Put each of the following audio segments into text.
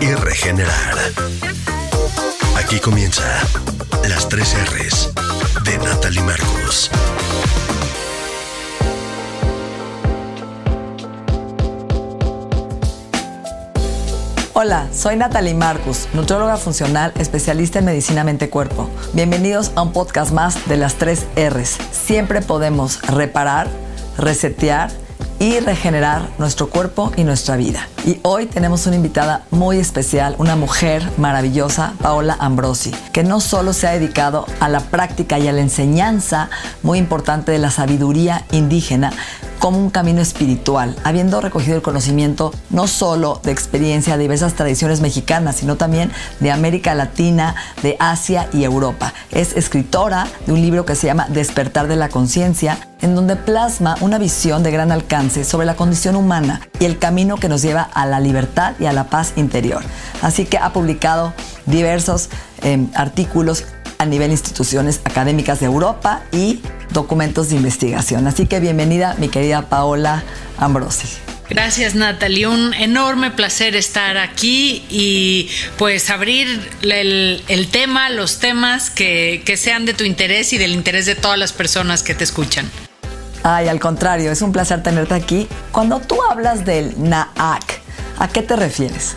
y regenerar. Aquí comienza las tres R's de Natalie Marcus. Hola, soy Natalie Marcus, nutrióloga funcional, especialista en medicina mente-cuerpo. Bienvenidos a un podcast más de las tres R's. Siempre podemos reparar, resetear y regenerar nuestro cuerpo y nuestra vida. Y hoy tenemos una invitada muy especial, una mujer maravillosa, Paola Ambrosi, que no solo se ha dedicado a la práctica y a la enseñanza muy importante de la sabiduría indígena, como un camino espiritual, habiendo recogido el conocimiento no solo de experiencia de diversas tradiciones mexicanas, sino también de América Latina, de Asia y Europa. Es escritora de un libro que se llama Despertar de la Conciencia, en donde plasma una visión de gran alcance sobre la condición humana y el camino que nos lleva a la libertad y a la paz interior. Así que ha publicado diversos eh, artículos a nivel instituciones académicas de Europa y documentos de investigación. Así que bienvenida mi querida Paola Ambrosi. Gracias Natalie, un enorme placer estar aquí y pues abrir el, el tema, los temas que, que sean de tu interés y del interés de todas las personas que te escuchan. Ay, al contrario, es un placer tenerte aquí. Cuando tú hablas del Naak, ¿a qué te refieres?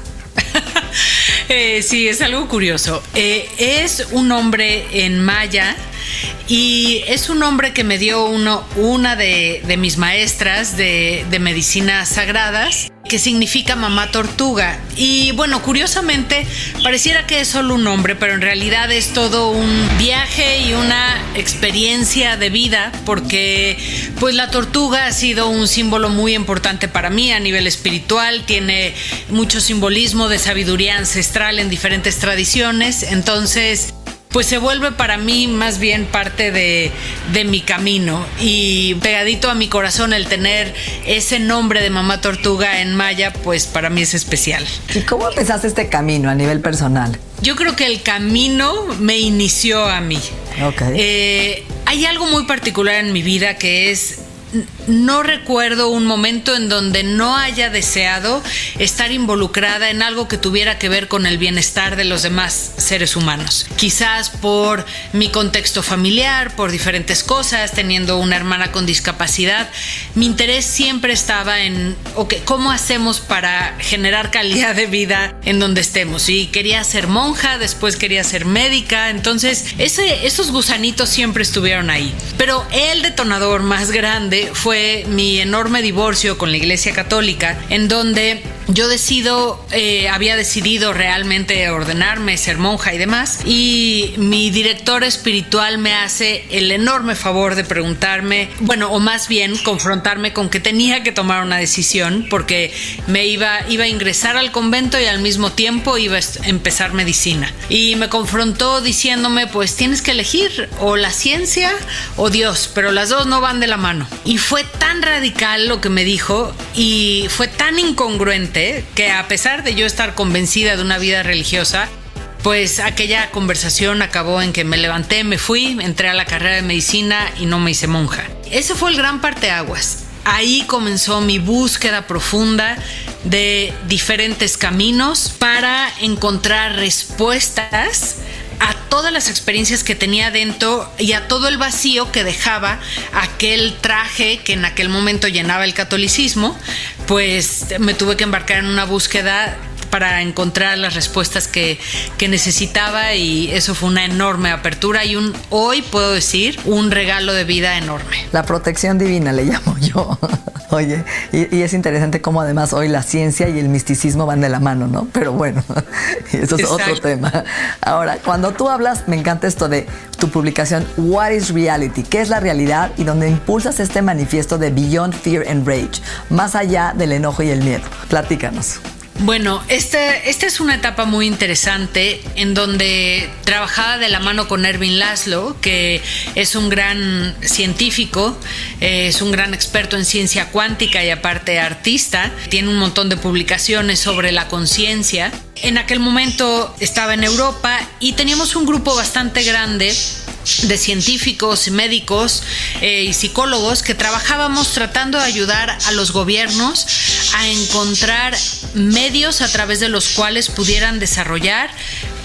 Eh, sí, es algo curioso. Eh, es un nombre en maya y es un nombre que me dio uno, una de, de mis maestras de, de medicinas sagradas que significa mamá tortuga. Y bueno, curiosamente, pareciera que es solo un nombre, pero en realidad es todo un viaje y una experiencia de vida, porque pues la tortuga ha sido un símbolo muy importante para mí a nivel espiritual, tiene mucho simbolismo de sabiduría ancestral en diferentes tradiciones, entonces pues se vuelve para mí más bien parte de, de, mi camino y pegadito a mi corazón el tener ese nombre de mamá tortuga en maya, pues para mí es especial. ¿Y cómo empezaste este camino a nivel personal? Yo creo que el camino me inició a mí. Okay. Eh, hay algo muy particular en mi vida que es no recuerdo un momento en donde no haya deseado estar involucrada en algo que tuviera que ver con el bienestar de los demás seres humanos. Quizás por mi contexto familiar, por diferentes cosas, teniendo una hermana con discapacidad, mi interés siempre estaba en okay, cómo hacemos para generar calidad de vida en donde estemos. Y quería ser monja, después quería ser médica, entonces ese, esos gusanitos siempre estuvieron ahí. Pero el detonador más grande fue mi enorme divorcio con la Iglesia Católica, en donde yo decido, eh, había decidido realmente ordenarme, ser monja y demás, y mi director espiritual me hace el enorme favor de preguntarme, bueno, o más bien confrontarme con que tenía que tomar una decisión, porque me iba, iba a ingresar al convento y al mismo tiempo iba a empezar medicina. Y me confrontó diciéndome, pues tienes que elegir o la ciencia o Dios, pero las dos no van de la mano. Y fue tan radical lo que me dijo y fue tan incongruente que a pesar de yo estar convencida de una vida religiosa, pues aquella conversación acabó en que me levanté, me fui, entré a la carrera de medicina y no me hice monja. Ese fue el gran parteaguas. Ahí comenzó mi búsqueda profunda de diferentes caminos para encontrar respuestas a todas las experiencias que tenía dentro y a todo el vacío que dejaba aquel traje que en aquel momento llenaba el catolicismo, pues me tuve que embarcar en una búsqueda para encontrar las respuestas que, que, necesitaba y eso fue una enorme apertura y un hoy puedo decir un regalo de vida enorme. La protección divina le llamo yo. Oye, y, es interesante cómo además hoy la ciencia y el misticismo van de la mano, ¿no? Pero bueno, eso es otro tema. Ahora, cuando tú hablas, me encanta esto de tu publicación What is Reality? ¿Qué es la realidad? Y donde impulsas este manifiesto de Beyond Fear and Rage, más allá del enojo y el miedo. Platícanos. Bueno, esta, esta es una etapa muy interesante en donde trabajaba de la mano con Erwin Laszlo, que es un gran científico, eh, es un gran experto en ciencia cuántica y aparte artista, tiene un montón de publicaciones sobre la conciencia. En aquel momento estaba en Europa y teníamos un grupo bastante grande de científicos, médicos eh, y psicólogos que trabajábamos tratando de ayudar a los gobiernos a encontrar medios a través de los cuales pudieran desarrollar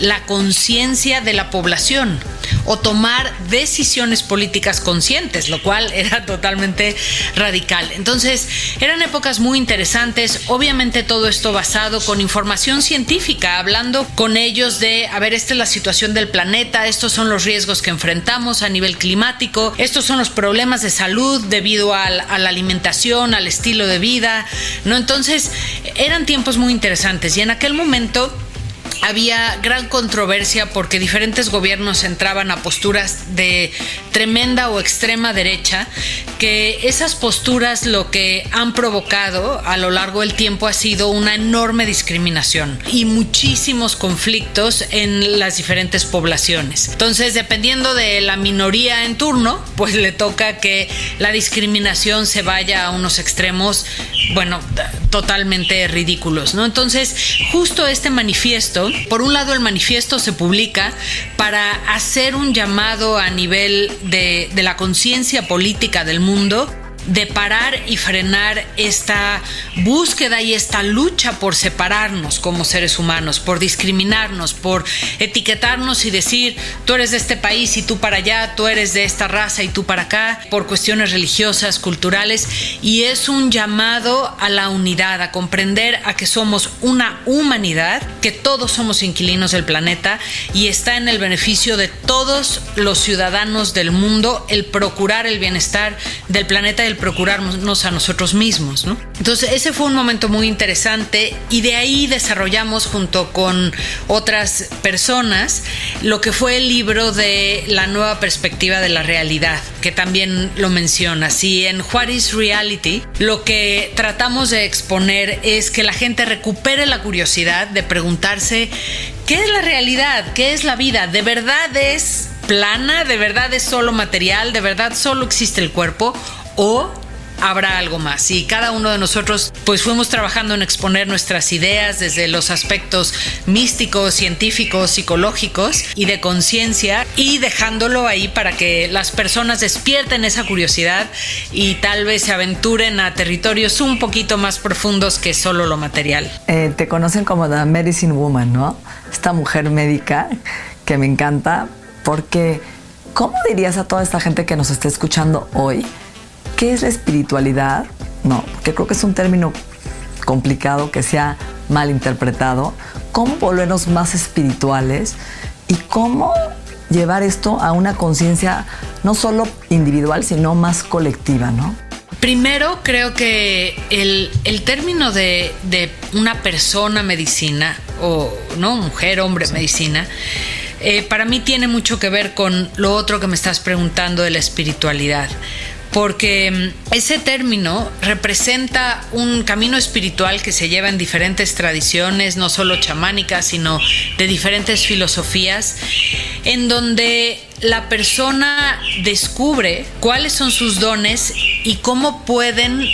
la conciencia de la población o tomar decisiones políticas conscientes, lo cual era totalmente radical. Entonces, eran épocas muy interesantes, obviamente todo esto basado con información científica, hablando con ellos de, a ver, esta es la situación del planeta, estos son los riesgos que enfrentamos a nivel climático, estos son los problemas de salud debido a, a la alimentación, al estilo de vida, ¿no? Entonces, eran tiempos muy interesantes y en aquel momento había gran controversia porque diferentes gobiernos entraban a posturas de tremenda o extrema derecha, que esas posturas lo que han provocado a lo largo del tiempo ha sido una enorme discriminación y muchísimos conflictos en las diferentes poblaciones. Entonces, dependiendo de la minoría en turno, pues le toca que la discriminación se vaya a unos extremos, bueno, totalmente ridículos, ¿no? Entonces, justo este manifiesto por un lado, el manifiesto se publica para hacer un llamado a nivel de, la conciencia política del mundo de parar y frenar esta búsqueda y esta lucha por separarnos como seres humanos, por discriminarnos, por etiquetarnos y decir, tú eres de este país y tú para allá, tú eres de esta raza y tú para acá, por cuestiones religiosas, culturales, y es un llamado a la unidad, a comprender a que somos una humanidad, que todos somos inquilinos del planeta y está en el beneficio de todos los ciudadanos del mundo el procurar el bienestar del planeta y procurarnos a nosotros mismos, ¿no? Entonces ese fue un momento muy interesante y de ahí desarrollamos junto con otras personas lo que fue el libro de la nueva perspectiva de la realidad, que también lo menciona. Si en What is Reality lo que tratamos de exponer es que la gente recupere la curiosidad de preguntarse ¿qué es la realidad? ¿Qué es la vida? ¿De verdad es plana? ¿De verdad es solo material? ¿De verdad solo existe el cuerpo? O habrá algo más. Y cada uno de nosotros pues fuimos trabajando en exponer nuestras ideas desde los aspectos místicos, científicos, psicológicos y de conciencia y dejándolo ahí para que las personas despierten esa curiosidad y tal vez se aventuren a territorios un poquito más profundos que solo lo material. Eh, te conocen como la Medicine Woman, ¿no? Esta mujer médica que me encanta porque ¿cómo dirías a toda esta gente que nos está escuchando hoy? ¿Qué es la espiritualidad? No, porque creo que es un término complicado que se ha mal interpretado. ¿Cómo volvernos más espirituales? ¿Y cómo llevar esto a una conciencia no solo individual, sino más colectiva, ¿no? Primero, creo que el, término de, una persona medicina, o no, mujer, hombre, medicina, eh, para mí tiene mucho que ver con lo otro que me estás preguntando de la espiritualidad porque mm, ese término representa un camino espiritual que se lleva en diferentes tradiciones, no solo chamánicas, sino de diferentes filosofías, en donde la persona descubre cuáles son sus dones y cómo pueden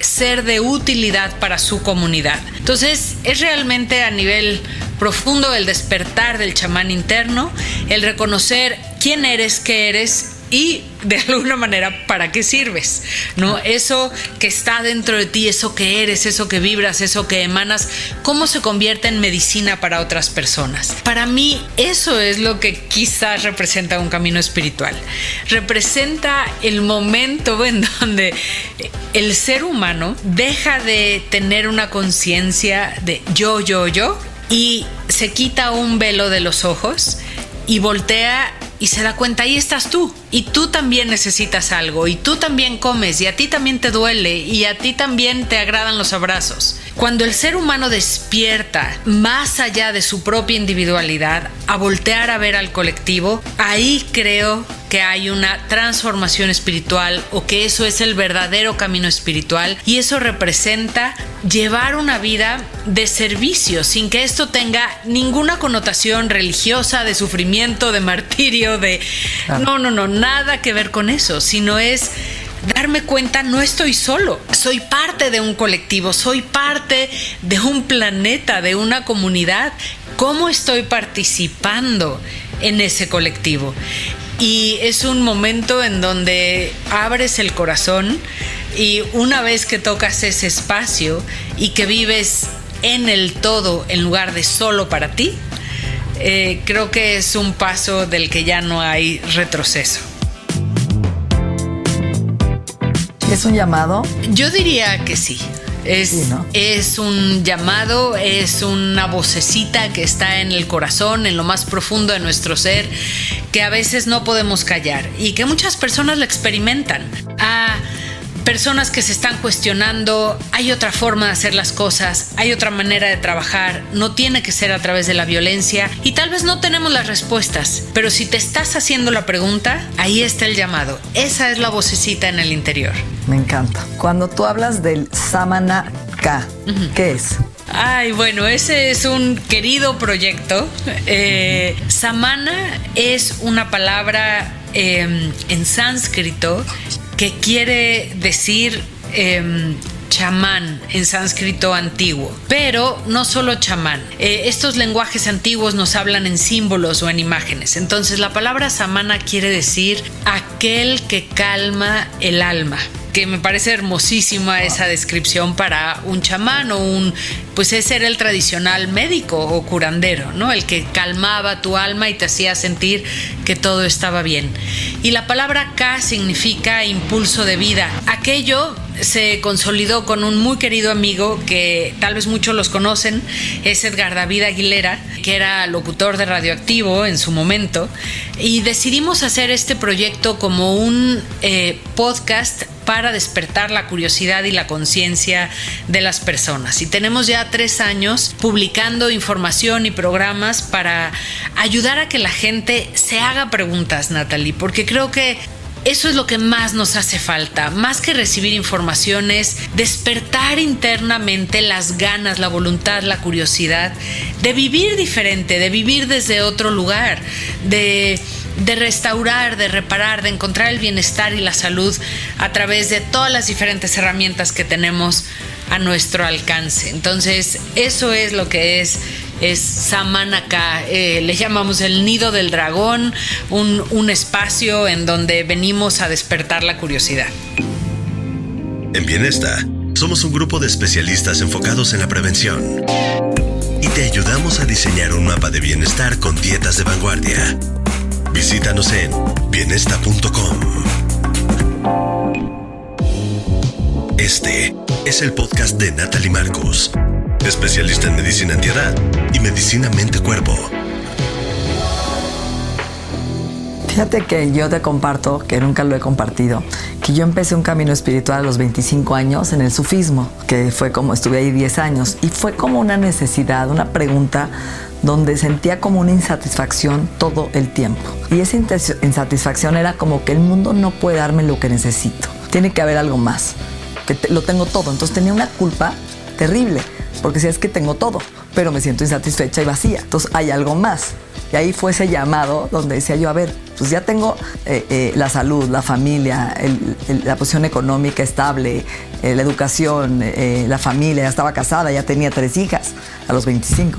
ser de utilidad para su comunidad. Entonces, es realmente a nivel profundo el despertar del chamán interno, el reconocer quién eres, qué eres y de alguna manera para qué sirves, ¿no? Eso que está dentro de ti, eso que eres, eso que vibras, eso que emanas, cómo se convierte en medicina para otras personas. Para mí eso es lo que quizás representa un camino espiritual. Representa el momento en donde el ser humano deja de tener una conciencia de yo, yo, yo y se quita un velo de los ojos y voltea y se da cuenta, ahí estás tú. Y tú también necesitas algo. Y tú también comes. Y a ti también te duele. Y a ti también te agradan los abrazos. Cuando el ser humano despierta más allá de su propia individualidad a voltear a ver al colectivo, ahí creo que hay una transformación espiritual o que eso es el verdadero camino espiritual y eso representa llevar una vida de servicio sin que esto tenga ninguna connotación religiosa, de sufrimiento, de martirio, de... No, no, no, nada que ver con eso, sino es darme cuenta, no estoy solo, soy parte de un colectivo, soy parte de un planeta, de una comunidad. ¿Cómo estoy participando en ese colectivo? Y es un momento en donde abres el corazón y una vez que tocas ese espacio y que vives en el todo en lugar de solo para ti, eh, creo que es un paso del que ya no hay retroceso. ¿Es un llamado? Yo diría que sí. Es, es, un llamado, es una vocecita que está en el corazón, en lo más profundo de nuestro ser, que a veces no podemos callar y que muchas personas la experimentan. A personas que se están cuestionando, hay otra forma de hacer las cosas, hay otra manera de trabajar, no tiene que ser a través de la violencia y tal vez no tenemos las respuestas, pero si te estás haciendo la pregunta, ahí está el llamado, esa es la vocecita en el interior. Me encanta. Cuando tú hablas del Samana K, ¿qué es? Ay, bueno, ese es un querido proyecto. Eh, samana es una palabra em, en sánscrito que quiere decir em, chamán en sánscrito antiguo, pero no solo chamán. Eh, estos lenguajes antiguos nos hablan en símbolos o en imágenes. Entonces la palabra samana quiere decir aquel que calma el alma que me parece hermosísima esa descripción para un chamán o un, pues ese era el tradicional médico o curandero, ¿no? El que calmaba tu alma y te hacía sentir que todo estaba bien. Y la palabra K significa impulso de vida. Aquello se consolidó con un muy querido amigo que tal vez muchos los conocen, es Edgar David Aguilera, que era locutor de Radioactivo en su momento, y decidimos hacer este proyecto como un eh, podcast para despertar la curiosidad y la conciencia de las personas. Y tenemos ya tres años publicando información y programas para ayudar a que la gente se haga preguntas, Natalie, porque creo que eso es lo que más nos hace falta, más que recibir informaciones, despertar internamente las ganas, la voluntad, la curiosidad de vivir diferente, de vivir desde otro lugar, de de restaurar, de reparar, de encontrar el bienestar y la salud a través de todas las diferentes herramientas que tenemos a nuestro alcance. Entonces, eso es lo que es es Samanaka, eh, le llamamos el nido del dragón, un, un espacio en donde venimos a despertar la curiosidad. En Bienesta, somos un grupo de especialistas enfocados en la prevención y te ayudamos a diseñar un mapa de bienestar con dietas de vanguardia Visítanos en bienesta.com. Este es el podcast de Natalie Marcos, especialista en medicina antiedad y medicina mente-cuerpo. Fíjate que yo te comparto, que nunca lo he compartido, que yo empecé un camino espiritual a los 25 años en el sufismo, que fue como estuve ahí 10 años, y fue como una necesidad, una pregunta donde sentía como una insatisfacción todo el tiempo. Y esa insatisfacción era como que el mundo no puede darme lo que necesito. Tiene que haber algo más, que lo tengo todo. Entonces tenía una culpa terrible, porque si es que tengo todo, pero me siento insatisfecha y vacía. Entonces hay algo más. Y ahí fue ese llamado donde decía yo, a ver, pues ya tengo eh, eh, la salud, la familia, la posición económica estable, eh, la educación, la familia, ya estaba casada, ya tenía tres hijas a los 25.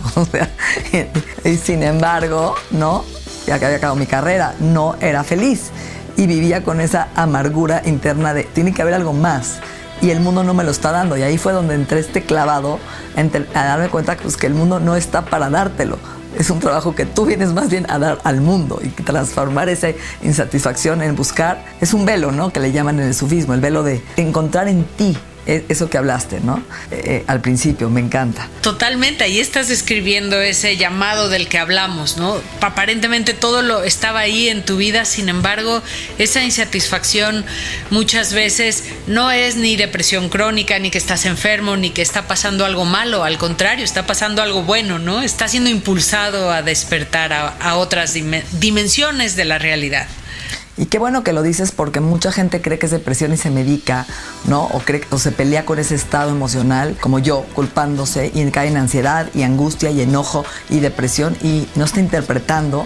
y sin embargo, no, ya que había acabado mi carrera, no era feliz. y vivía con esa amargura interna de tiene que haber algo más y el mundo no me lo está dando. Y ahí fue donde entré este clavado a darme cuenta pues, que el mundo no está para dártelo. Es un trabajo que tú vienes más bien a dar al mundo y transformar esa insatisfacción en buscar. Es un velo, ¿no? Que le llaman en el sufismo, el velo de encontrar en ti eso que hablaste, ¿no? Eh, eh, al principio, me encanta. Totalmente, ahí estás describiendo ese llamado del que hablamos, ¿no? Aparentemente todo lo estaba ahí en tu vida, sin embargo, esa insatisfacción muchas veces no es ni depresión crónica, ni que estás enfermo, ni que está pasando algo malo, al contrario, está pasando algo bueno, ¿no? Está siendo impulsado a despertar a otras dimensiones de la realidad. Y qué bueno que lo dices porque mucha gente cree que es depresión y se medica, ¿no? O, cree, o se pelea con ese estado emocional, como yo, culpándose y cae en ansiedad y angustia y enojo y depresión y no está interpretando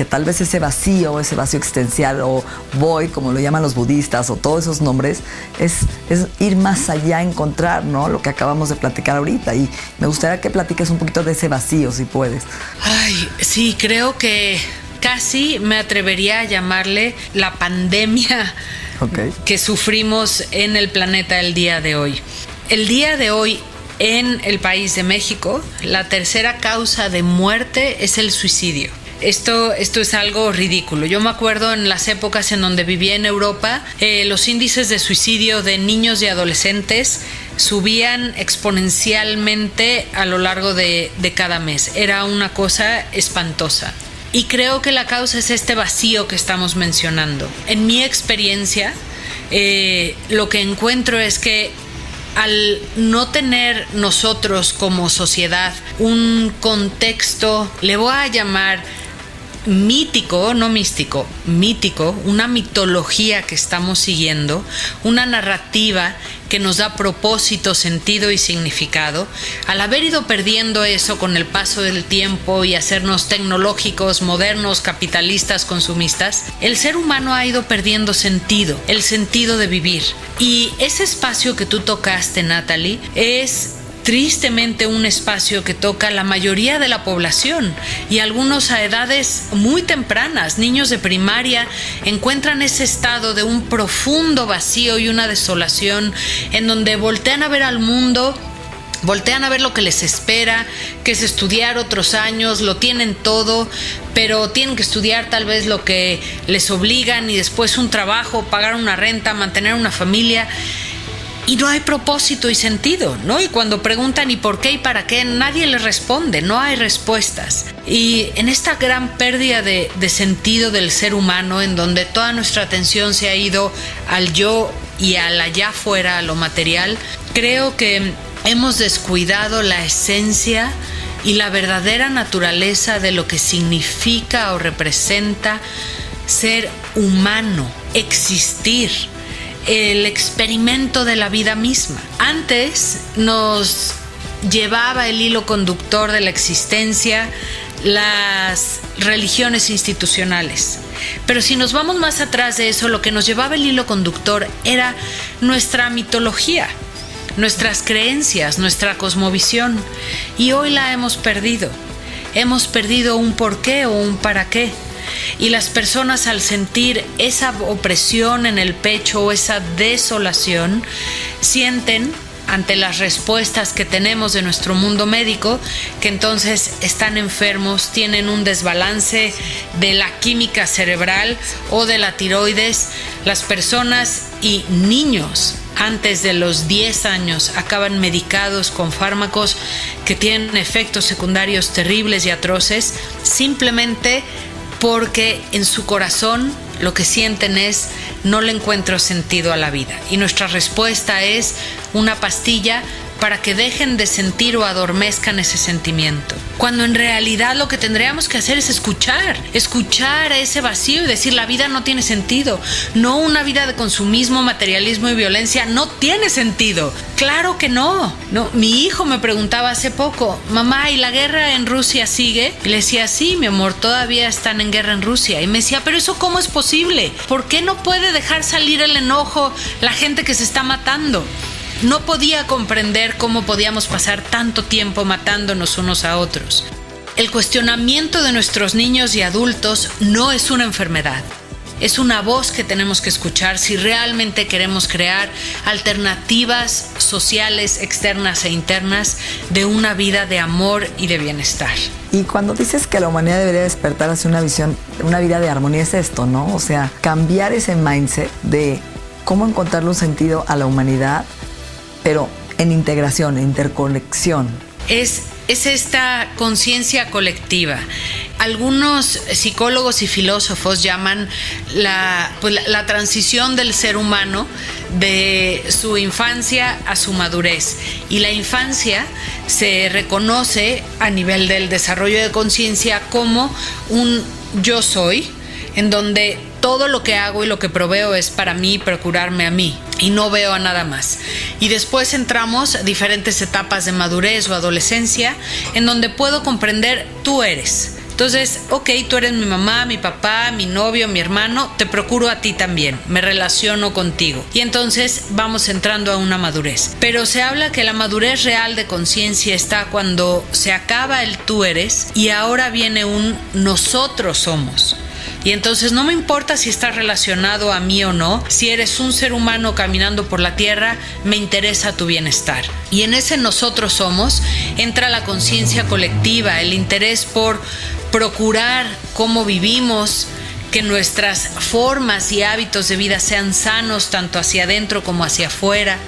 que tal vez ese vacío, ese vacío existencial o voy, como lo llaman los budistas, o todos esos nombres, es, es ir más allá, encontrar, ¿no? Lo que acabamos de platicar ahorita. Y me gustaría que platiques un poquito de ese vacío, si puedes. Ay, sí, creo que casi me atrevería a llamarle la pandemia que sufrimos en el planeta el día de hoy. El día de hoy en el país de México, la tercera causa de muerte es el suicidio. Esto, esto es algo ridículo. Yo me acuerdo en las épocas en donde vivía en Europa, eh, los índices de suicidio de niños y adolescentes subían exponencialmente a lo largo de cada mes. Era una cosa espantosa. Y creo que la causa es este vacío que estamos mencionando. En mi experiencia, eh, lo que encuentro es que al no tener nosotros como sociedad un contexto, le voy a llamar mítico, no místico, mítico, una mitología que estamos siguiendo, una narrativa que nos da propósito, sentido y significado, al haber ido perdiendo eso con el paso del tiempo y hacernos tecnológicos, modernos, capitalistas, consumistas, el ser humano ha ido perdiendo sentido, el sentido de vivir. Y ese espacio que tú tocaste, Natalie, es tristemente un espacio que toca la mayoría de la población y algunos a edades muy tempranas, niños de primaria, encuentran ese estado de un profundo vacío y una desolación en donde voltean a ver al mundo voltean a ver lo que les espera, que es estudiar otros años, lo tienen todo, pero tienen que estudiar tal vez lo que les obligan y después un trabajo, pagar una renta, mantener una familia y no hay propósito y sentido, ¿no? Y cuando preguntan ¿y por qué y para qué? Nadie les responde, no hay respuestas. Y en esta gran pérdida de, sentido del ser humano, en donde toda nuestra atención se ha ido al yo y al allá fuera, a lo material, creo que hemos descuidado la esencia y la verdadera naturaleza de lo que significa o representa ser humano, existir el experimento de la vida misma. Antes nos llevaba el hilo conductor de la existencia las religiones institucionales. Pero si nos vamos más atrás de eso, lo que nos llevaba el hilo conductor era nuestra mitología, nuestras creencias, nuestra cosmovisión. Y hoy la hemos perdido. Hemos perdido un porqué o un para qué. Y las personas al sentir esa opresión en el pecho o esa desolación, sienten ante las respuestas que tenemos de nuestro mundo médico, que entonces están enfermos, tienen un desbalance de la química cerebral o de la tiroides. Las personas y niños antes de los 10 años acaban medicados con fármacos que tienen efectos secundarios terribles y atroces, simplemente porque en su corazón lo que sienten es no le encuentro sentido a la vida. Y nuestra respuesta es una pastilla para que dejen de sentir o adormezcan ese sentimiento. Cuando en realidad lo que tendríamos que hacer es escuchar, escuchar ese vacío y decir la vida no tiene sentido. No una vida de consumismo, materialismo y violencia no tiene sentido. Claro que no. No, mi hijo me preguntaba hace poco, "Mamá, ¿y la guerra en Rusia sigue?" Y le decía, "Sí, mi amor, todavía están en guerra en Rusia." Y me decía, "Pero eso cómo es posible? ¿Por qué no puede dejar salir el enojo la gente que se está matando?" No podía comprender cómo podíamos pasar tanto tiempo matándonos unos a otros. El cuestionamiento de nuestros niños y adultos no es una enfermedad. es una voz que tenemos que escuchar si realmente queremos crear alternativas sociales, externas e internas de una vida de amor y de bienestar. Y cuando dices que la humanidad debería despertar hacia una visión, una vida de armonía, es esto, ¿no? O sea, cambiar ese mindset de cómo encontrarle un sentido a la humanidad, pero en integración, en interconexión. Es, es esta conciencia colectiva. Algunos psicólogos y filósofos llaman la, pues, la, la transición del ser humano de su infancia a su madurez. Y la infancia se reconoce a nivel del desarrollo de conciencia como un yo soy, en donde todo lo que hago y lo que proveo es para mí, procurarme a mí y no veo a nada más. Y después entramos a diferentes etapas de madurez o adolescencia en donde puedo comprender tú eres. Entonces, ok, tú eres mi mamá, mi papá, mi novio, mi hermano, te procuro a ti también, me relaciono contigo. Y entonces vamos entrando a una madurez. Pero se habla que la madurez real de conciencia está cuando se acaba el tú eres y ahora viene un nosotros somos. Y entonces no me importa si estás relacionado a mí o no, si eres un ser humano caminando por la tierra, me interesa tu bienestar. Y en ese nosotros somos entra la conciencia colectiva, el interés por procurar cómo vivimos, que nuestras formas y hábitos de vida sean sanos tanto hacia adentro como hacia afuera.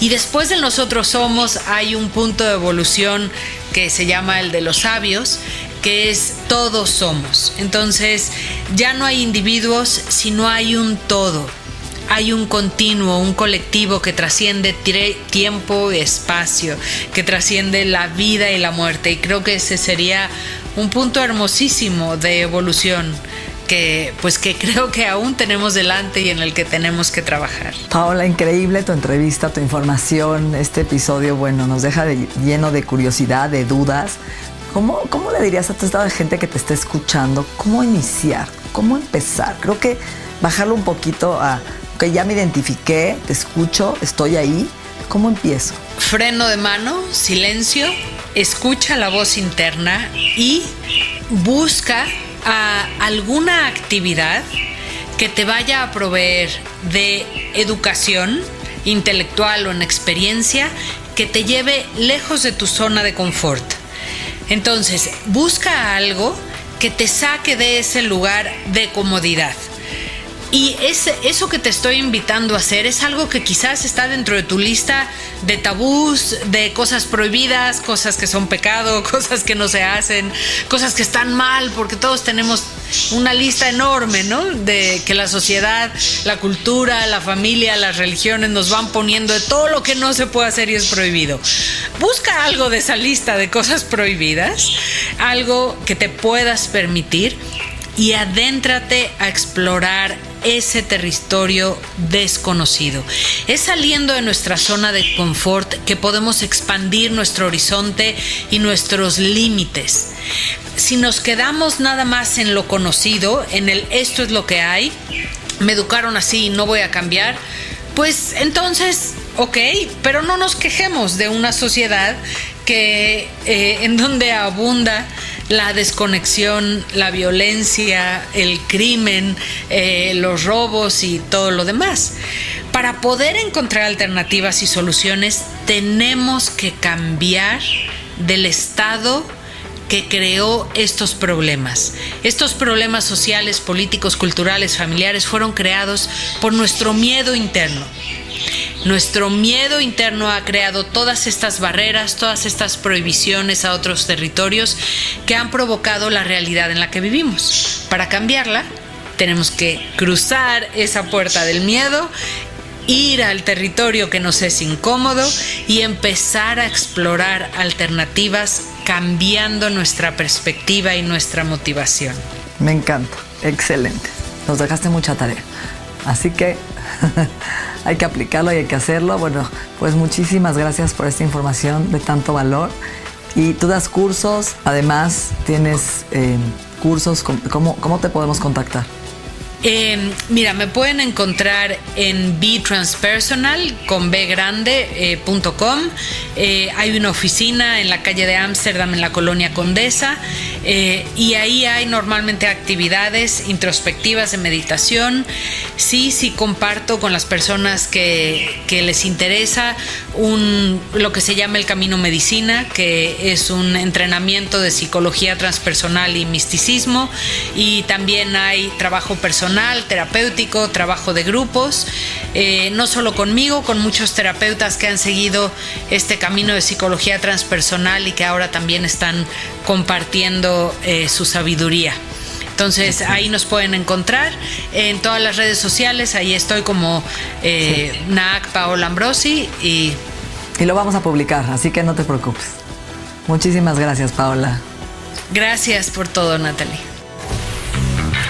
Y después de nosotros somos hay un punto de evolución que se llama el de los sabios, que es todos somos. Entonces ya no hay individuos, sino hay un todo. Hay un continuo, un colectivo que trasciende tiempo y espacio, que trasciende la vida y la muerte. Y creo que ese sería un punto hermosísimo de evolución que pues que creo que aún tenemos delante y en el que tenemos que trabajar. Paola, increíble tu entrevista, tu información, este episodio, bueno, nos deja lleno de curiosidad, de dudas. ¿Cómo, ¿Cómo le dirías a toda esta gente que te está escuchando cómo iniciar, cómo empezar? Creo que bajarlo un poquito a que ya me identifiqué, te escucho, estoy ahí. ¿Cómo empiezo? Freno de mano, silencio, escucha la voz interna y busca a alguna actividad que te vaya a proveer de educación intelectual o en experiencia que te lleve lejos de tu zona de confort. Entonces, busca algo que te saque de ese lugar de comodidad. Y eso que te estoy invitando a hacer es algo que quizás está dentro de tu lista de tabús, de cosas prohibidas, cosas que son pecado, cosas que no se hacen, cosas que están mal, porque todos tenemos una lista enorme, ¿no? De que la sociedad, la cultura, la familia, las religiones nos van poniendo de todo lo que no se puede hacer y es prohibido. Busca algo de esa lista de cosas prohibidas, algo que te puedas permitir y adéntrate a explorar ese territorio desconocido. Es saliendo de nuestra zona de confort que podemos expandir nuestro horizonte y nuestros límites. Si nos quedamos nada más en lo conocido, en el esto es lo que hay, me educaron así y no voy a cambiar, pues entonces, ok, pero no nos quejemos de una sociedad que eh, en donde abunda la desconexión, la violencia, el crimen, eh, los robos y todo lo demás. Para poder encontrar alternativas y soluciones tenemos que cambiar del estado que creó estos problemas. Estos problemas sociales, políticos, culturales, familiares fueron creados por nuestro miedo interno. Nuestro miedo interno ha creado todas estas barreras, todas estas prohibiciones a otros territorios que han provocado la realidad en la que vivimos. Para cambiarla, tenemos que cruzar esa puerta del miedo ir al territorio que nos es incómodo y empezar a explorar alternativas cambiando nuestra perspectiva y nuestra motivación. Me encanta, excelente. Nos dejaste mucha tarea. Así que hay que aplicarlo y hay que hacerlo. Bueno, pues muchísimas gracias por esta información de tanto valor. Y tú das cursos, además tienes eh, cursos, ¿cómo, ¿cómo te podemos contactar? Eh, mira, me pueden encontrar en btranspersonal con b grande, eh, hay una oficina en la calle de Ámsterdam, en la colonia Condesa. Eh, y ahí hay normalmente actividades introspectivas de meditación. Sí, sí comparto con las personas que, que les interesa un, lo que se llama el Camino Medicina, que es un entrenamiento de psicología transpersonal y misticismo. Y también hay trabajo personal, terapéutico, trabajo de grupos, eh, no solo conmigo, con muchos terapeutas que han seguido este camino de psicología transpersonal y que ahora también están compartiendo eh, su sabiduría. Entonces ahí nos pueden encontrar en todas las redes sociales. Ahí estoy como eh, NAC Paola Ambrosi y... Y lo vamos a publicar, así que no te preocupes. Muchísimas gracias, Paola. Gracias por todo, Natalie.